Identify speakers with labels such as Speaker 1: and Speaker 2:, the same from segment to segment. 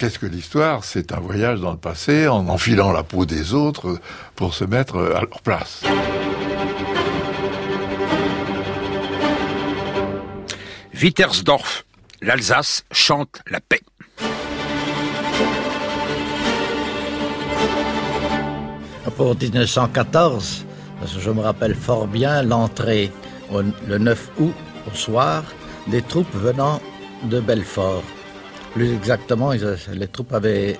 Speaker 1: Qu'est-ce que l'histoire? C'est un voyage dans le passé en enfilant la peau des autres pour se mettre à leur place.
Speaker 2: Wittersdorf, l'Alsace chante la paix.
Speaker 3: Pour 1914, parce que je me rappelle fort bien l'entrée le 9 août au soir des troupes venant de Belfort. Plus exactement, les troupes avaient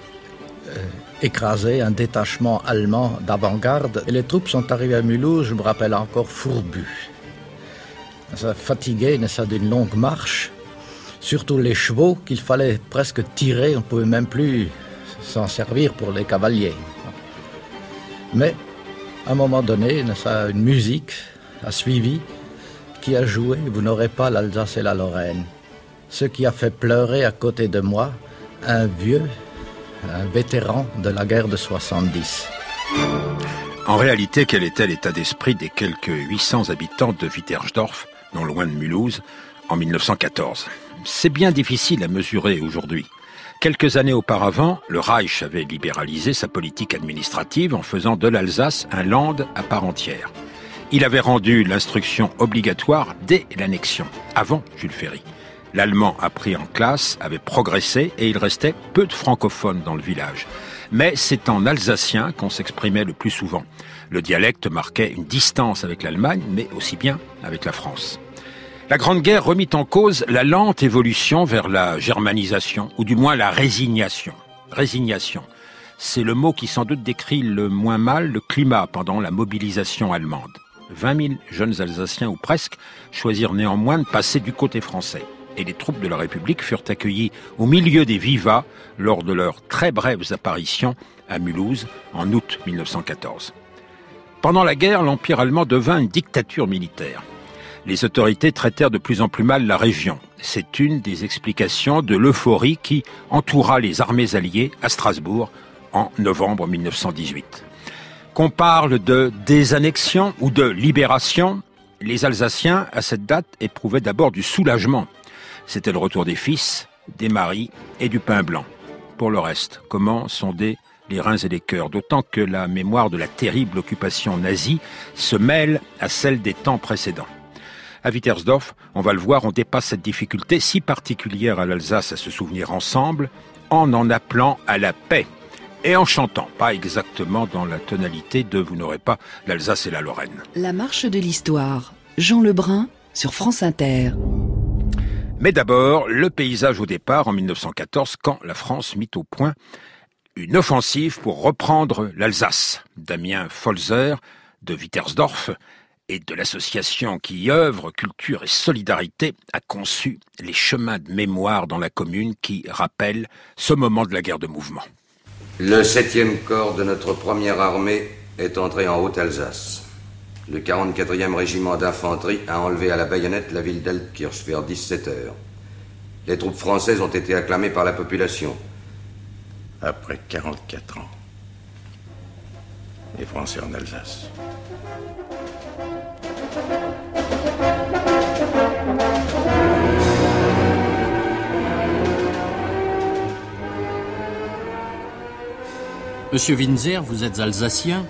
Speaker 3: euh, écrasé un détachement allemand d'avant-garde les troupes sont arrivées à Mulhouse, je me rappelle encore fourbu. Ça fatigué, ça d'une longue marche, surtout les chevaux qu'il fallait presque tirer, on ne pouvait même plus s'en servir pour les cavaliers. Mais à un moment donné, une musique a suivi qui a joué Vous n'aurez pas l'Alsace et la Lorraine. Ce qui a fait pleurer à côté de moi un vieux, un vétéran de la guerre de 70.
Speaker 2: En réalité, quel était l'état d'esprit des quelques 800 habitants de Wittersdorf, non loin de Mulhouse, en 1914 C'est bien difficile à mesurer aujourd'hui. Quelques années auparavant, le Reich avait libéralisé sa politique administrative en faisant de l'Alsace un land à part entière. Il avait rendu l'instruction obligatoire dès l'annexion, avant Jules Ferry. L'allemand appris en classe avait progressé et il restait peu de francophones dans le village. Mais c'est en alsacien qu'on s'exprimait le plus souvent. Le dialecte marquait une distance avec l'Allemagne, mais aussi bien avec la France. La Grande Guerre remit en cause la lente évolution vers la germanisation, ou du moins la résignation. Résignation. C'est le mot qui sans doute décrit le moins mal le climat pendant la mobilisation allemande. 20 000 jeunes Alsaciens, ou presque, choisirent néanmoins de passer du côté français. Et les troupes de la République furent accueillies au milieu des vivas lors de leurs très brèves apparitions à Mulhouse en août 1914. Pendant la guerre, l'Empire allemand devint une dictature militaire les autorités traitèrent de plus en plus mal la région. C'est une des explications de l'euphorie qui entoura les armées alliées à Strasbourg en novembre 1918. Qu'on parle de désannexion ou de libération, les Alsaciens, à cette date, éprouvaient d'abord du soulagement. C'était le retour des fils, des maris et du pain blanc. Pour le reste, comment sonder les reins et les cœurs, d'autant que la mémoire de la terrible occupation nazie se mêle à celle des temps précédents. À Wittersdorf, on va le voir, on dépasse cette difficulté si particulière à l'Alsace à se souvenir ensemble en en appelant à la paix et en chantant, pas exactement dans la tonalité de Vous n'aurez pas l'Alsace et la Lorraine.
Speaker 4: La marche de l'histoire, Jean Lebrun sur France Inter.
Speaker 2: Mais d'abord, le paysage au départ en 1914 quand la France mit au point une offensive pour reprendre l'Alsace. Damien Folzer de Wittersdorf et de l'association qui œuvre, Culture et Solidarité, a conçu les chemins de mémoire dans la commune qui rappellent ce moment de la guerre de mouvement.
Speaker 5: Le 7e corps de notre première armée est entré en Haute-Alsace. Le 44e régiment d'infanterie a enlevé à la baïonnette la ville d'Altkirch vers 17 heures. Les troupes françaises ont été acclamées par la population.
Speaker 6: Après 44 ans, les Français en Alsace.
Speaker 7: Monsieur Winzer, vous êtes alsacien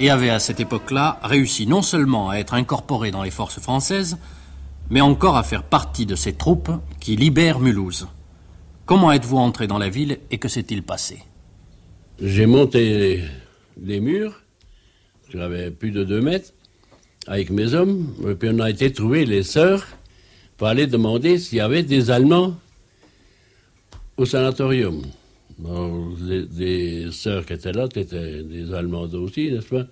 Speaker 7: et avez à cette époque-là réussi non seulement à être incorporé dans les forces françaises, mais encore à faire partie de ces troupes qui libèrent Mulhouse. Comment êtes-vous entré dans la ville et que s'est-il passé?
Speaker 8: J'ai monté des murs, j'avais plus de deux mètres, avec mes hommes, et puis on a été trouver les sœurs pour aller demander s'il y avait des Allemands au sanatorium. Bon, les, sœurs qui étaient là étaient des Allemandes aussi, n'est-ce pas?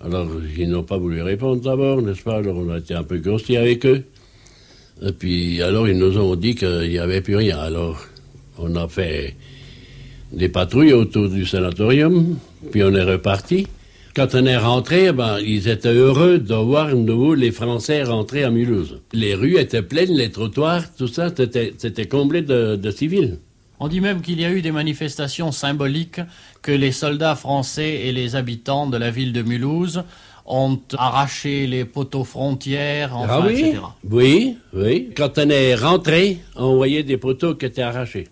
Speaker 8: Alors, ils n'ont pas voulu répondre d'abord, n'est-ce pas? Alors, on a été un peu grossier avec eux. Et puis, alors, ils nous ont dit qu'il n'y avait plus rien. Alors, on a fait des patrouilles autour du sanatorium, puis on est reparti. Quand on est rentré, ben, ils étaient heureux de voir de nouveau les Français rentrer à Mulhouse. Les rues étaient pleines, les trottoirs, tout ça, c'était comblé de civils.
Speaker 7: On dit même qu'il y a eu des manifestations symboliques que les soldats français et les habitants de la ville de Mulhouse ont arraché les poteaux frontières,
Speaker 8: enfin, ah oui? etc. Oui, oui. Quand on est rentré, on voyait des poteaux qui étaient arrachés.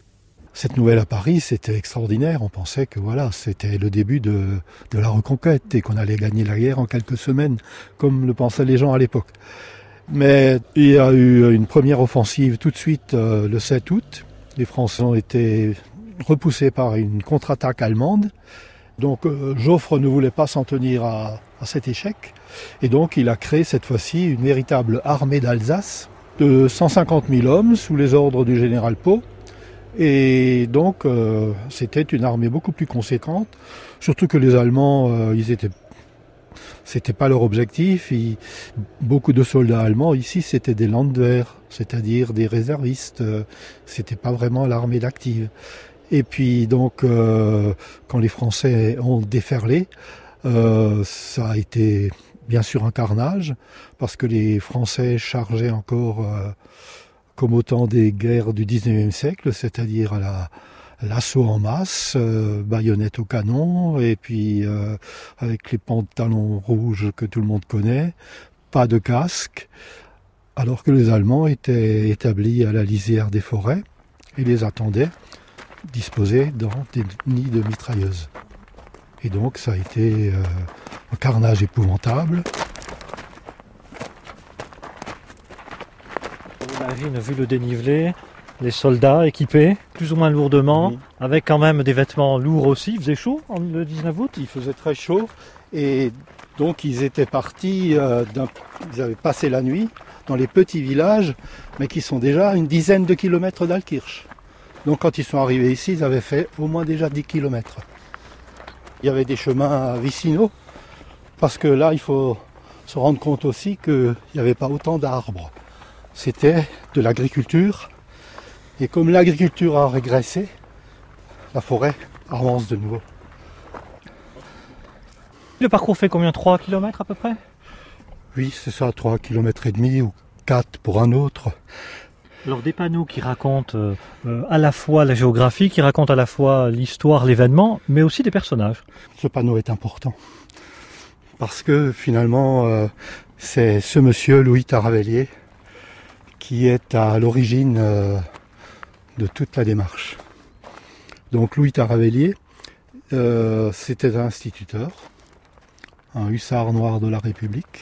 Speaker 9: cette nouvelle à Paris, c'était extraordinaire. On pensait que voilà, c'était le début de, de la reconquête et qu'on allait gagner la guerre en quelques semaines, comme le pensaient les gens à l'époque. Mais il y a eu une première offensive tout de suite euh, le 7 août. Les Français ont été repoussés par une contre-attaque allemande. Donc euh, Joffre ne voulait pas s'en tenir à, cet échec. Et donc il a créé cette fois-ci une véritable armée d'Alsace de 150 000 hommes sous les ordres du général Pau et donc, euh, c'était une armée beaucoup plus conséquente. Surtout que les Allemands, euh, ils étaient, c'était pas leur objectif. beaucoup de soldats allemands ici, c'était des Landwehr, c'est-à-dire des réservistes. Euh, c'était pas vraiment l'armée d'active. Et puis donc, euh, quand les Français ont déferlé, ça a été bien sûr un carnage parce que les Français chargeaient encore comme au temps des guerres du 19e siècle, c'est-à-dire à la, l'assaut en masse, euh, baïonnette au canon, et puis euh, avec les pantalons rouges que tout le monde connaît, pas de casque, alors que les Allemands étaient établis à la lisière des forêts et les attendaient disposés dans des nids de mitrailleuses. Et donc ça a été euh, un carnage épouvantable.
Speaker 10: Vu le dénivelé, les soldats équipés, plus ou moins lourdement, avec quand même des vêtements lourds aussi. Il faisait chaud le 19 août?
Speaker 9: Il faisait très chaud et donc ils étaient partis, euh, ils avaient passé la nuit dans les petits villages, mais qui sont déjà une dizaine de kilomètres d'Alkirch. Donc quand ils sont arrivés ici, ils avaient fait au moins déjà 10 kilomètres. Il y avait des chemins vicinaux, parce que là, il faut se rendre compte aussi qu'il n'y avait pas autant d'arbres c'était de l'agriculture. Et comme l'agriculture a régressé, la forêt avance de nouveau.
Speaker 10: Le parcours fait combien? 3 km à peu près?
Speaker 9: Oui, c'est ça, 3 km et demi ou 4 pour un autre.
Speaker 10: Alors des panneaux qui racontent euh, euh, à la fois la géographie, qui racontent à la fois l'histoire, l'événement, mais aussi des personnages.
Speaker 9: Ce panneau est important parce que finalement euh, c'est ce monsieur Louis Taravellier qui est à l'origine de toute la démarche. Donc Louis Taravellier, euh, c'était un instituteur, un hussard noir de la République,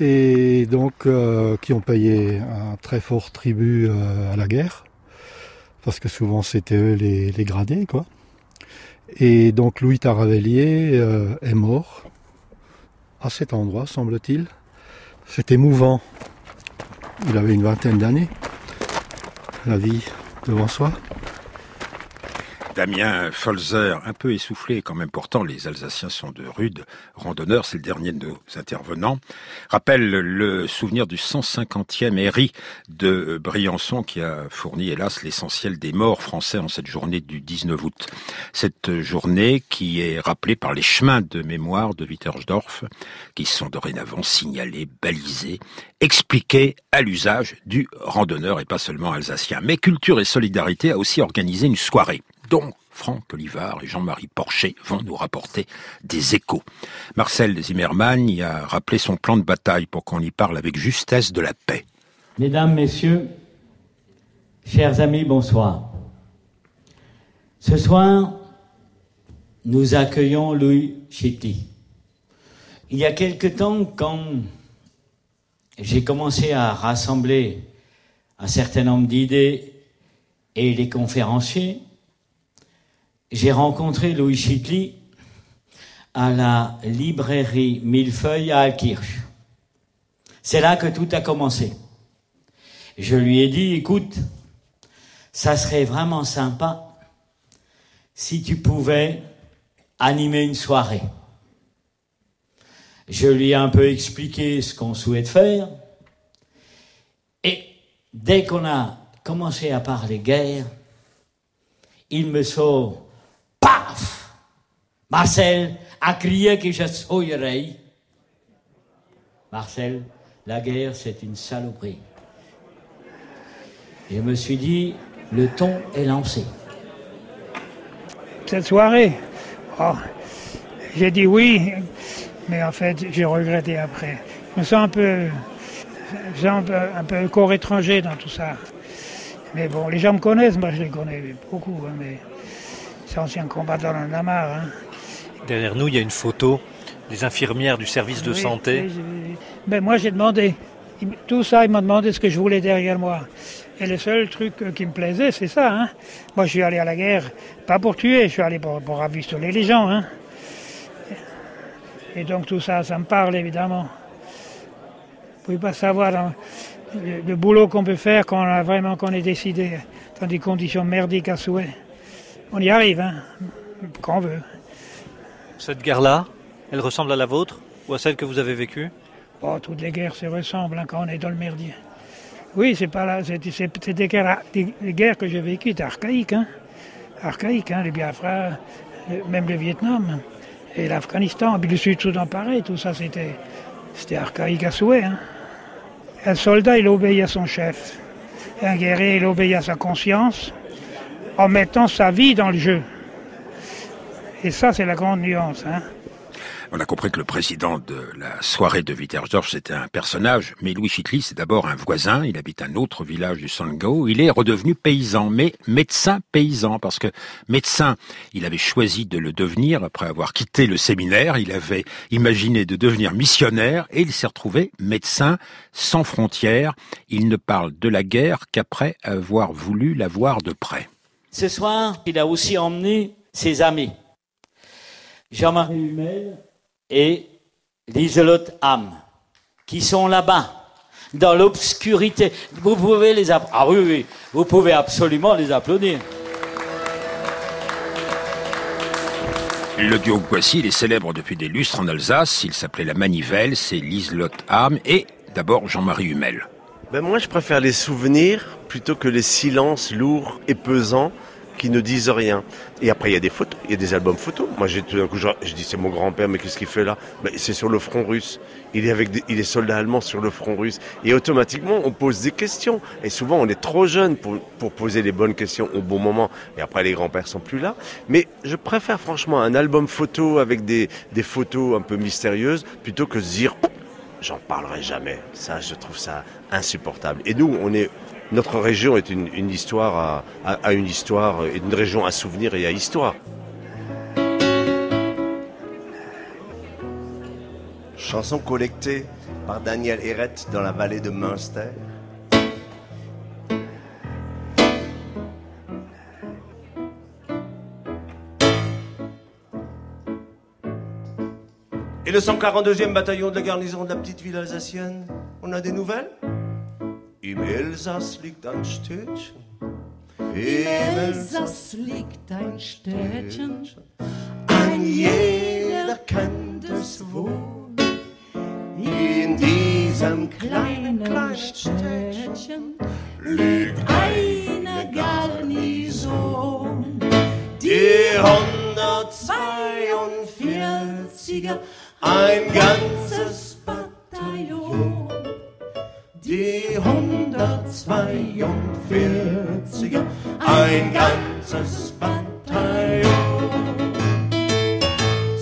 Speaker 9: et donc euh, qui ont payé un très fort tribut à la guerre, parce que souvent c'était eux les, gradés, quoi. Et donc Louis Taravellier est mort à cet endroit, semble-t-il. C'est émouvant il avait une vingtaine d'années. La vie devant soi.
Speaker 2: Damien Folzer, un peu essoufflé quand même, pourtant les Alsaciens sont de rudes randonneurs, c'est le dernier de nos intervenants, rappelle le souvenir du 150e héri de Briançon qui a fourni hélas l'essentiel des morts français en cette journée du 19 août. Cette journée qui est rappelée par les chemins de mémoire de Wittersdorf qui sont dorénavant signalés, balisés, expliqués à l'usage du randonneur et pas seulement alsacien. Mais Culture et Solidarité a aussi organisé une soirée dont Franck Olivard et Jean-Marie Porcher vont nous rapporter des échos. Marcel Zimmermann y a rappelé son plan de bataille pour qu'on y parle avec justesse de la paix.
Speaker 11: Mesdames, Messieurs, chers amis, bonsoir. Ce soir, nous accueillons Louis Chitty. Il y a quelque temps, quand j'ai commencé à rassembler un certain nombre d'idées et les conférenciers, j'ai rencontré Louis Chitli à la librairie Millefeuille à Alkirch. C'est là que tout a commencé. Je lui ai dit, écoute, ça serait vraiment sympa si tu pouvais animer une soirée. Je lui ai un peu expliqué ce qu'on souhaite faire. Et dès qu'on a commencé à parler guerre, il me sort Marcel a crié que je. Marcel, la guerre, c'est une saloperie. Je me suis dit, le ton est lancé.
Speaker 12: Cette soirée, oh, j'ai dit oui, mais en fait, j'ai regretté après. Je me sens un peu, un peu, corps étranger dans tout ça. Mais bon, les gens me connaissent, moi je les connais beaucoup, hein, mais c'est ancien combattant en a marre. Hein.
Speaker 10: Derrière nous, il y a une photo des infirmières du service de
Speaker 12: Oui,
Speaker 10: santé.
Speaker 12: oui, Ben, moi j'ai demandé, tout ça, ils m'ont demandé ce que je voulais derrière moi. Et le seul truc euh, qui me plaisait, c'est ça. Hein. Moi je suis allé à la guerre, pas pour tuer, je suis allé pour, pour ravistoler les gens. Hein. Et donc tout ça, ça me parle évidemment. Vous pouvez pas savoir hein, le, le boulot qu'on peut faire quand on a vraiment qu'on est décidé dans des conditions merdiques à souhait. On y arrive, hein, quand on veut.
Speaker 10: Cette guerre-là, elle ressemble à la vôtre ou à celle que vous avez vécue?
Speaker 12: Oh, toutes les guerres se ressemblent quand on est dans le merdier. Oui, c'est pas là, c'est des guerres, que j'ai vécues, c'est archaïque, hein. Archaïque, hein, les Biafra, même le Vietnam et l'Afghanistan, le Sud-Soudan pareil, tout ça c'était, c'était archaïque à souhait. Hein. Un soldat, il obéit à son chef. Un guerrier, il obéit à sa conscience en mettant sa vie dans le jeu. Et ça, c'est la grande nuance. Hein.
Speaker 2: On a compris que le président de la soirée de Wittersdorf, c'était un personnage, mais Louis Chitli, c'est d'abord un voisin, il habite un autre village du Sangao, il est redevenu paysan, mais médecin paysan, parce que médecin, il avait choisi de le devenir après avoir quitté le séminaire, il avait imaginé de devenir missionnaire, et il s'est retrouvé médecin sans frontières, il ne parle de la guerre qu'après avoir voulu la voir de près.
Speaker 11: Ce soir, il a aussi emmené ses amis, Jean-Marie Humel et Liselotte Ham, qui sont là-bas, dans l'obscurité. Vous pouvez les applaudir. Ah oui, oui, vous pouvez absolument les applaudir.
Speaker 2: Le duo Boissy, il est célèbre depuis des lustres en Alsace. Il s'appelait La Manivelle, c'est Liselotte Ham et d'abord Jean-Marie Humel.
Speaker 13: Ben moi, je préfère les souvenirs plutôt que les silences lourds et pesants qui ne disent rien. Et après, il y a des photos, il y a des albums photos. Moi, j'ai tout d'un coup, je, dis, c'est mon grand-père, mais qu'est-ce qu'il fait là? Ben, C'est sur le front russe. Il est avec il est soldat allemand sur le front russe. Et automatiquement, on pose des questions. Et souvent, on est trop jeune pour, pour poser les bonnes questions au bon moment. Et après, les grands-pères sont plus là. Mais je préfère franchement un album photo avec des, des photos un peu mystérieuses plutôt que se dire, j'en parlerai jamais. Ça, je trouve ça insupportable. Et nous, on est, notre région est une, histoire à, une histoire, et une région à souvenir et à histoire.
Speaker 14: Chanson collectée par Daniel Heret dans la vallée de Münster. Et le 142e bataillon de la garnison de la petite ville alsacienne, on a des nouvelles? Im Elsass liegt ein Städtchen.
Speaker 15: Im Elsass liegt ein Städtchen,
Speaker 14: Ein jeder kennt es wohl. In diesem kleinen, kleinen
Speaker 15: Städtchen liegt eine Garnison.
Speaker 14: Die 142er, ein ganzes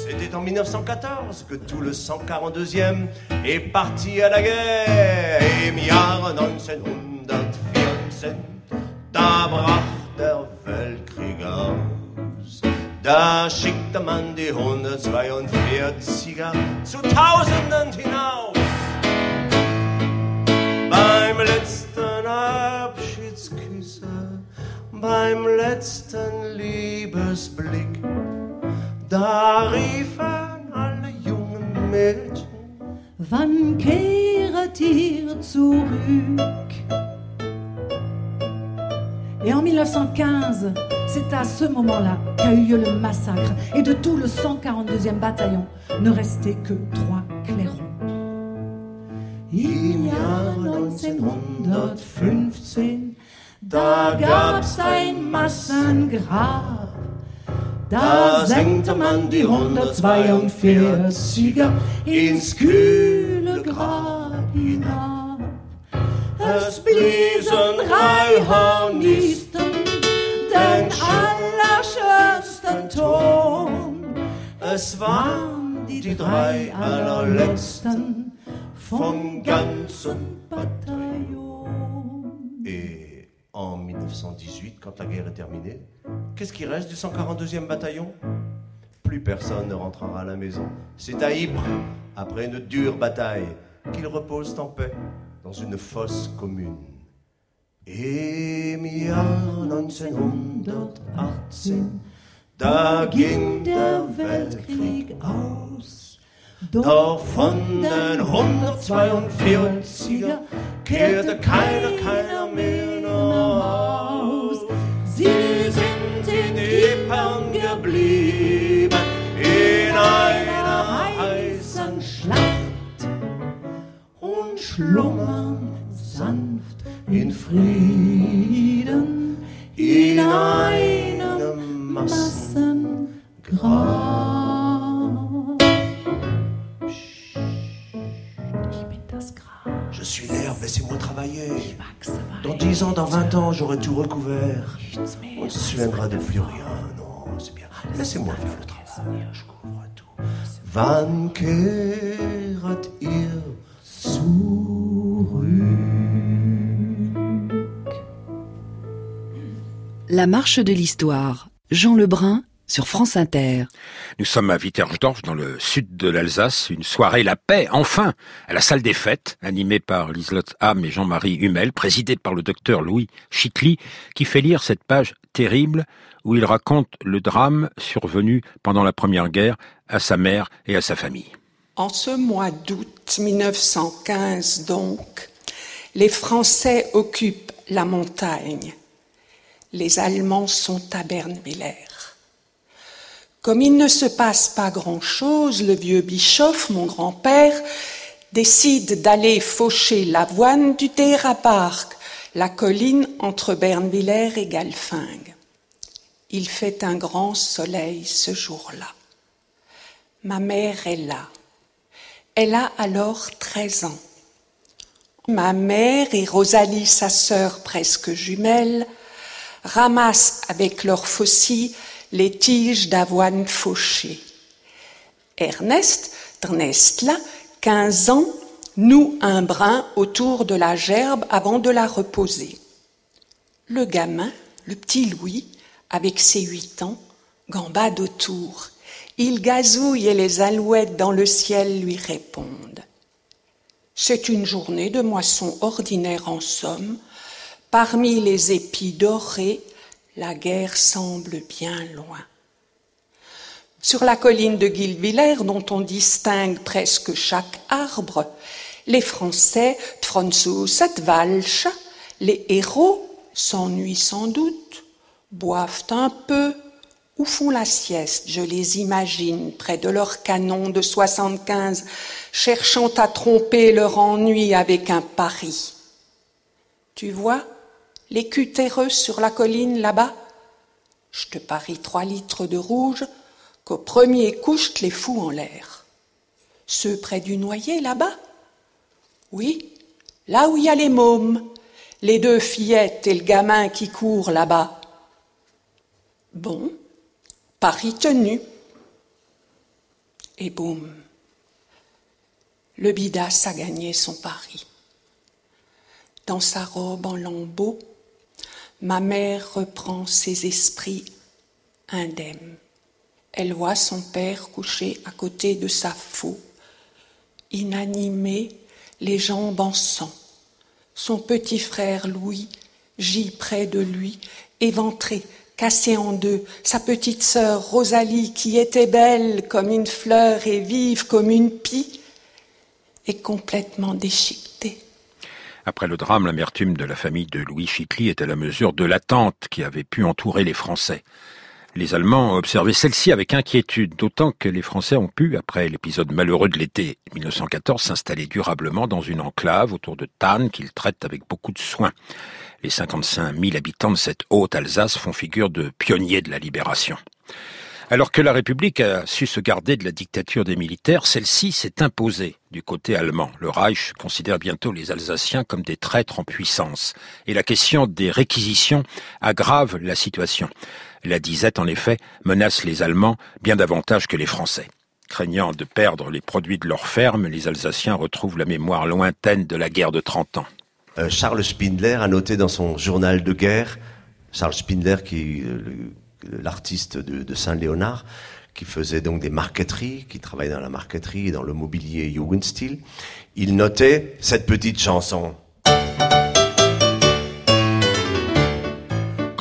Speaker 14: C'était en 1914 que tout le 142e est parti à la guerre. Im Jahre 1914, da brach der Weltkrieg aus. Da schickte man die 142er zu Tausenden hinaus. Beim letzten beim letzten Liebesblick, da riefen alle jungen Mädchen.
Speaker 15: Wann kehret ihr zurück? Et en 1915, c'est à ce moment-là qu'a eu lieu le massacre. Et de tout le 142e bataillon, ne restait que trois clairons.
Speaker 14: Im Jahr 1915, da gab's ein Massengrab. Da senkte man die 142er ins kühle Grab hinab. Es bliesen drei Hornisten den allerschönsten Ton. Es waren die drei allerletzten vom ganzen Bataillon. Et en 1918, quand la guerre est terminée, qu'est-ce qui reste du 142e bataillon? Plus personne ne rentrera à la maison. C'est à Ypres, après une dure bataille, qu'ils reposent en paix dans une fosse commune. Im Jahr 1918, da ging der Weltkrieg aus. Doch von den 142er kehrte keiner, keiner mehr schlummern sanft in Frieden in einem Massengrab. Je suis l'herbe, laissez-moi travailler. Dans 10 ans, dans 20 ans, j'aurai tout recouvert. On ne se souviendra de plus rien. Non, c'est bien. Laissez-moi faire le travail. Je couvre tout. Wann
Speaker 4: La marche de l'histoire. Jean Lebrun sur France Inter.
Speaker 2: Nous sommes à Wittersdorf, dans le sud de l'Alsace, une soirée La Paix, enfin, à la salle des fêtes, animée par Liselotte Ham et Jean-Marie Hummel, présidée par le docteur Louis Chicly, qui fait lire cette page terrible où il raconte le drame survenu pendant la Première Guerre à sa mère et à sa famille.
Speaker 16: En ce mois d'août 1915, donc, les Français occupent la montagne. Les Allemands sont à Bernwiller. Comme il ne se passe pas grand-chose, le vieux Bischoff, mon grand-père, décide d'aller faucher l'avoine du Dérapark, la colline entre Bernwiller et Galfing. Il fait un grand soleil ce jour-là. Ma mère est là. Elle a alors 13 ans. Ma mère et Rosalie, sa sœur presque jumelle, ramassent avec leurs faucilles les tiges d'avoine fauchées. Ernest, Ernest là, 15 ans, noue un brin autour de la gerbe avant de la reposer. Le gamin, le petit Louis, avec ses huit ans, gambade autour. Il gazouille et les alouettes dans le ciel lui répondent. C'est une journée de moisson ordinaire en somme. Parmi les épis dorés, la guerre semble bien loin. Sur la colline de Guilvillers, dont on distingue presque chaque arbre, les Français, Franzus Walsch, les héros, s'ennuient sans doute, boivent un peu ou font la sieste, je les imagine, près de leur canon de 75, cherchant à tromper leur ennui avec un pari. Tu vois, les cutéreux sur la colline là-bas Je te parie trois litres de rouge qu'au premier coup je les fous en l'air. Ceux près du noyer là-bas Oui, là où il y a les mômes, les deux fillettes et le gamin qui court là-bas. Bon, pari tenu. Et boum, le bidas a gagné son pari. Dans sa robe en lambeaux, ma mère reprend ses esprits indemnes. Elle voit son père couché à côté de sa faux, inanimé, les jambes en sang. Son petit frère Louis gît près de lui, éventré, cassé en deux. Sa petite sœur Rosalie, qui était belle comme une fleur et vive comme une pie, est complètement déchiquetée.
Speaker 2: Après le drame, l'amertume de la famille de Louis Chicly est à la mesure de l'attente qui avait pu entourer les Français. Les Allemands observaient celle-ci avec inquiétude, d'autant que les Français ont pu, après l'épisode malheureux de l'été 1914, s'installer durablement dans une enclave autour de Tannes qu'ils traitent avec beaucoup de soin. Les 55 000 habitants de cette haute Alsace font figure de pionniers de la libération. Alors que la République a su se garder de la dictature des militaires, celle-ci s'est imposée du côté allemand. Le Reich considère bientôt les Alsaciens comme des traîtres en puissance. Et la question des réquisitions aggrave la situation. La disette, en effet, menace les Allemands bien davantage que les Français. Craignant de perdre les produits de leurs fermes, les Alsaciens retrouvent la mémoire lointaine de la guerre de Trente ans.
Speaker 14: Euh, Charles Spindler a noté dans son journal de guerre, Charles Spindler qui le- l'artiste de, de Saint-Léonard, qui faisait donc des marqueteries, qui travaillait dans la marqueterie et dans le mobilier Jugendstil, il notait cette petite chanson.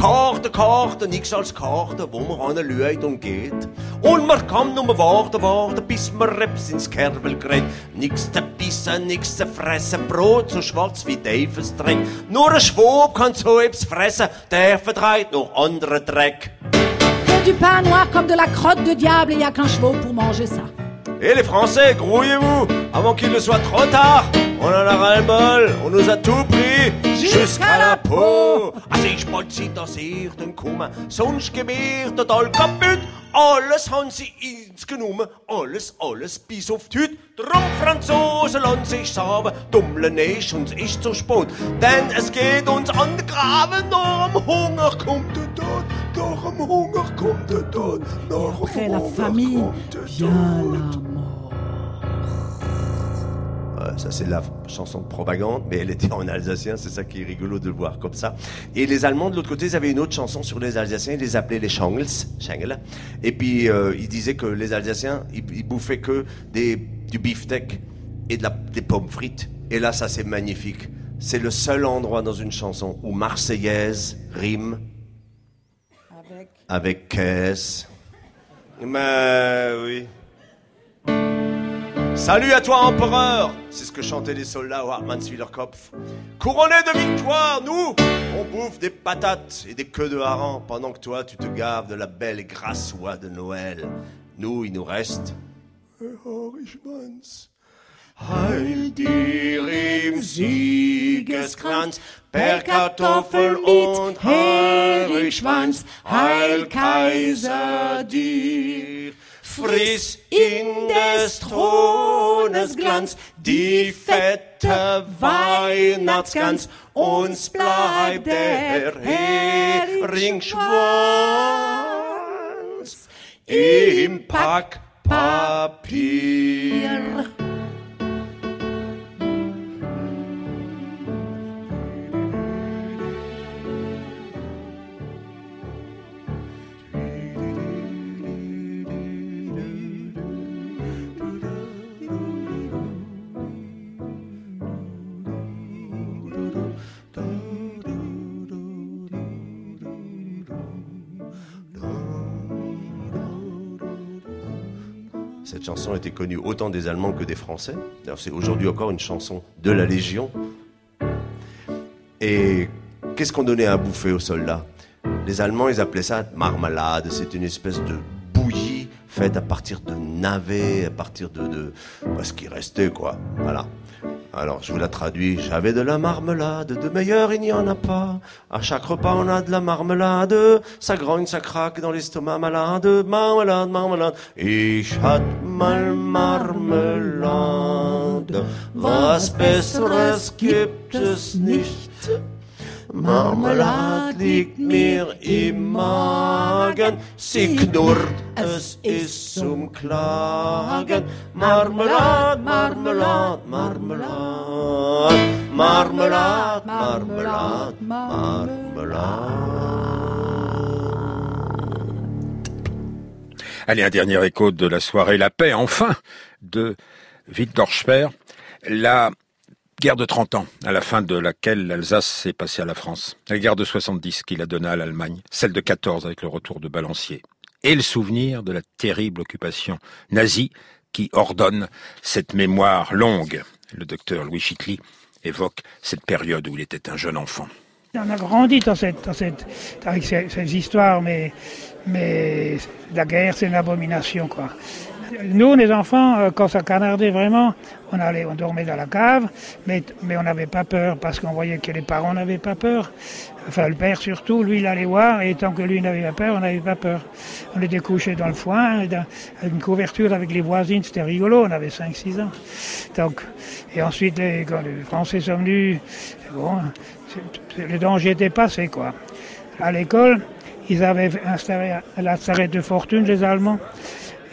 Speaker 14: Karte, Karte, nichts als Karte, wo man an Leute und geht. Und man kann nur warten, warten, bis man Reps ins Kervel gerät. Nix zu bissen, nix zu fressen, Brot so schwarz wie Davis Dreck. Nur ein Schwab kann so etwas fressen, der vertreibt noch anderen Dreck.
Speaker 15: Du pain noir comme de la crotte de diable et il n'y a qu'un chevaux pour manger ça.
Speaker 14: Et les Français, grouillez-vous, avant qu'il ne soit trop tard. On en a ras-le-bol, on nous a tout pris, jusqu'à la peau. Also ich wollte sie, ihr dann kommen, sonst wir total kaputt. Alles haben sie ins genommen, alles, alles bis auf die Hütte. Drum Franzosen lassen sich sagen, dummeln ist uns ist zu spät. Denn es geht uns an den Graben, nach dem Hunger kommt der Tod,
Speaker 15: Après la
Speaker 14: der
Speaker 15: vient la mort.
Speaker 14: Euh, ça c'est la chanson de propagande, mais elle était en alsacien, c'est ça qui est rigolo de le voir comme ça. Et les Allemands de l'autre côté, ils avaient une autre chanson sur les Alsaciens, ils les appelaient les Schangels, Schengel. Et puis euh, ils disaient que les Alsaciens, ils, ils bouffaient que des, du beefsteak et de la, des pommes frites. Et là, ça c'est magnifique. C'est le seul endroit dans une chanson où Marseillaise rime
Speaker 15: Avec
Speaker 14: avec caisse. Mais oui. Salut à toi, empereur C'est ce que chantaient les soldats au Hartmannswillerkopf. Couronnés de victoire, nous, on bouffe des patates et des queues de hareng pendant que toi, tu te gaves de la belle et grasse oie de Noël. Nous, il nous reste... Heil dir im Siegeskranz, per Kartoffel und Heurichschwanz, Heil Kaiser dir. Friss in des Thrones Glanz die fette Weihnachtsgans, uns bleibt der Heringsschwanz im Packpapier. Cette chanson était connue autant des Allemands que des Français. C'est aujourd'hui encore une chanson de la Légion. Et qu'est-ce qu'on donnait à bouffer aux soldats? Les Allemands, ils appelaient ça marmalade. C'est une espèce de bouillie faite à partir de navets, à partir de, de bah, ce qui restait, quoi. Voilà. Alors, je vous la traduis. J'avais de la marmelade, de meilleur il n'y en a pas. À chaque repas, on a de la marmelade. Ça grogne, ça craque dans l'estomac malade. Marmelade, marmelade. Ich hat mal Marmelade. Was Besseres gibt es nicht. Marmelade liegt mir im Magen, sie knurrt, es ist zum Klagen. Marmelade, Marmelade, Marmelade, Marmelade, Marmelade, Marmelade.
Speaker 2: Allez, un dernier écho de la soirée La paix, enfin, de Victor Speer. La guerre de 30 ans, à la fin de laquelle l'Alsace s'est passée à la France. La guerre de 70 qui la donna à l'Allemagne. Celle de 14 avec le retour de Balancier. Et le souvenir de la terrible occupation nazie qui ordonne cette mémoire longue. Le docteur Louis Chitli évoque cette période où il était un jeune enfant.
Speaker 12: On a grandi dans cette, dans cette, avec ces, ces histoires, mais, mais la guerre, c'est une abomination, quoi. Nous, les enfants, euh, quand ça canardait vraiment, on allait, on dormait dans la cave, mais, mais on n'avait pas peur parce qu'on voyait que les parents n'avaient pas peur. Enfin, le père surtout, lui, il allait voir et tant que lui n'avait pas peur, on n'avait pas peur. On était couchés dans le foin, dans- une couverture avec les voisines, c'était rigolo, on avait 5-6 ans. Donc, et ensuite, quand les Français sont venus, bon, le danger était passé, quoi. À l'école, ils avaient installé la s'arrête de fortune, les Allemands.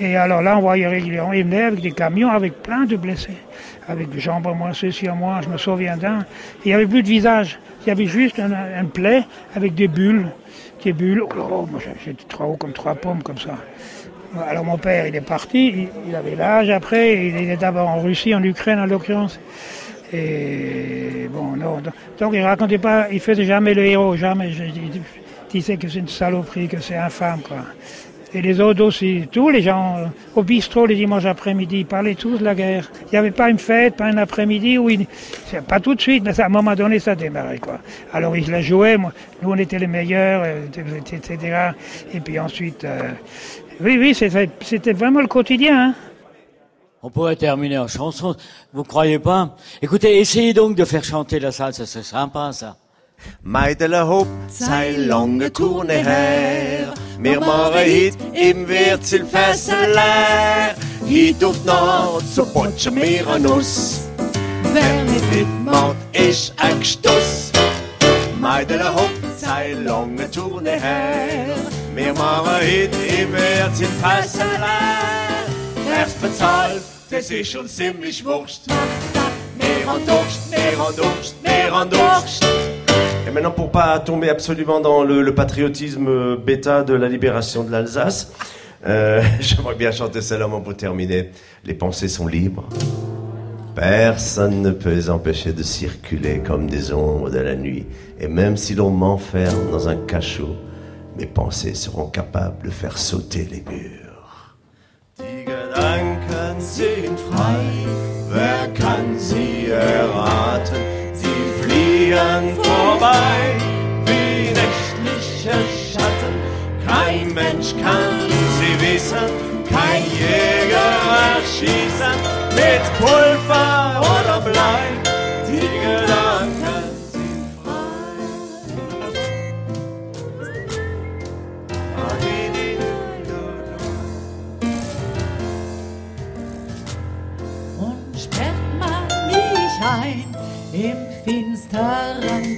Speaker 12: Et alors là, on voyait régulièrement, ils venaient avec des camions avec plein de blessés, avec jambes à moi, ceci à moi, je me souviens d'un. Il n'y avait plus de visage, il y avait juste un, un plaie avec des bulles, des bulles. Oh, moi j'étais trop haut comme trois pommes comme ça. Alors mon père, il est parti, il, avait l'âge après, il était d'abord en Russie, en Ukraine en l'occurrence. Et bon, non, donc il racontait pas, il faisait jamais le héros, jamais. Il disait que c'est une saloperie, que c'est infâme, quoi. Et les autres aussi, tous les gens euh, au bistrot les dimanches après-midi, ils parlaient tous de la guerre. Il n'y avait pas une fête, pas un après-midi où ils, pas tout de suite, mais à un moment donné ça démarrait quoi. Alors ils la jouaient, moi, nous on était les meilleurs, etc. Et puis ensuite, euh, oui oui, c'était vraiment le quotidien. Hein.
Speaker 11: On pourrait terminer en chanson, vous croyez pas? Écoutez, essayez donc de faire chanter la salle, ça serait sympa ça.
Speaker 14: Meidele hopp, sei lange Tourne her. Mir mare hit im Wirzel fesselär. Hit auf Naht, so potsche mir an Nuss. Wer nicht mitmacht, ist ein Gestuss. Meidele hopp, sei lange Tourne her. Mir mare hit im Wirzel fesselär. Wer's bezahlt, das ist uns ziemlich wurscht. Mehr an Durst, mehr an Durst, mehr an Durst. Et maintenant, pour pas tomber absolument dans le, patriotisme euh, bêta de la libération de l'Alsace, euh, j'aimerais bien chanter celle-là pour terminer. Les pensées sont libres. Personne ne peut les empêcher de circuler comme des ombres de la nuit. Et même si l'on m'enferme dans un cachot, mes pensées seront capables de faire sauter les murs. Vorbei. Wie nächtliche Schatten. Kein Mensch kann sie wissen, kein Jäger erschießen. Mit Pulver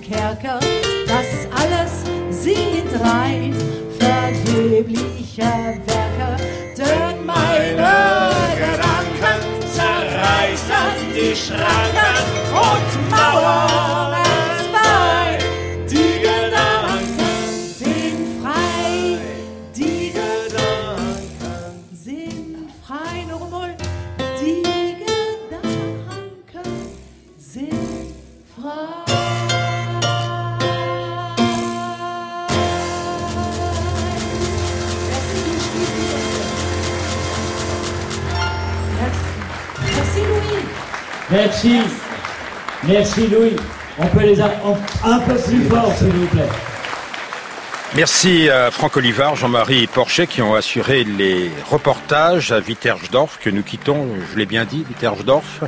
Speaker 15: Kerker, das alles sind rein. Vergebliche Werke, denn meine Gedanken zerreißen die Schranken
Speaker 11: Merci. Merci Louis. On peut les apprendre un peu plus fort s'il vous plaît.
Speaker 2: Merci à Franck Olivard, Jean-Marie Porchet qui ont assuré les reportages à Wittersdorf que nous quittons, je l'ai bien dit, Wittersdorf.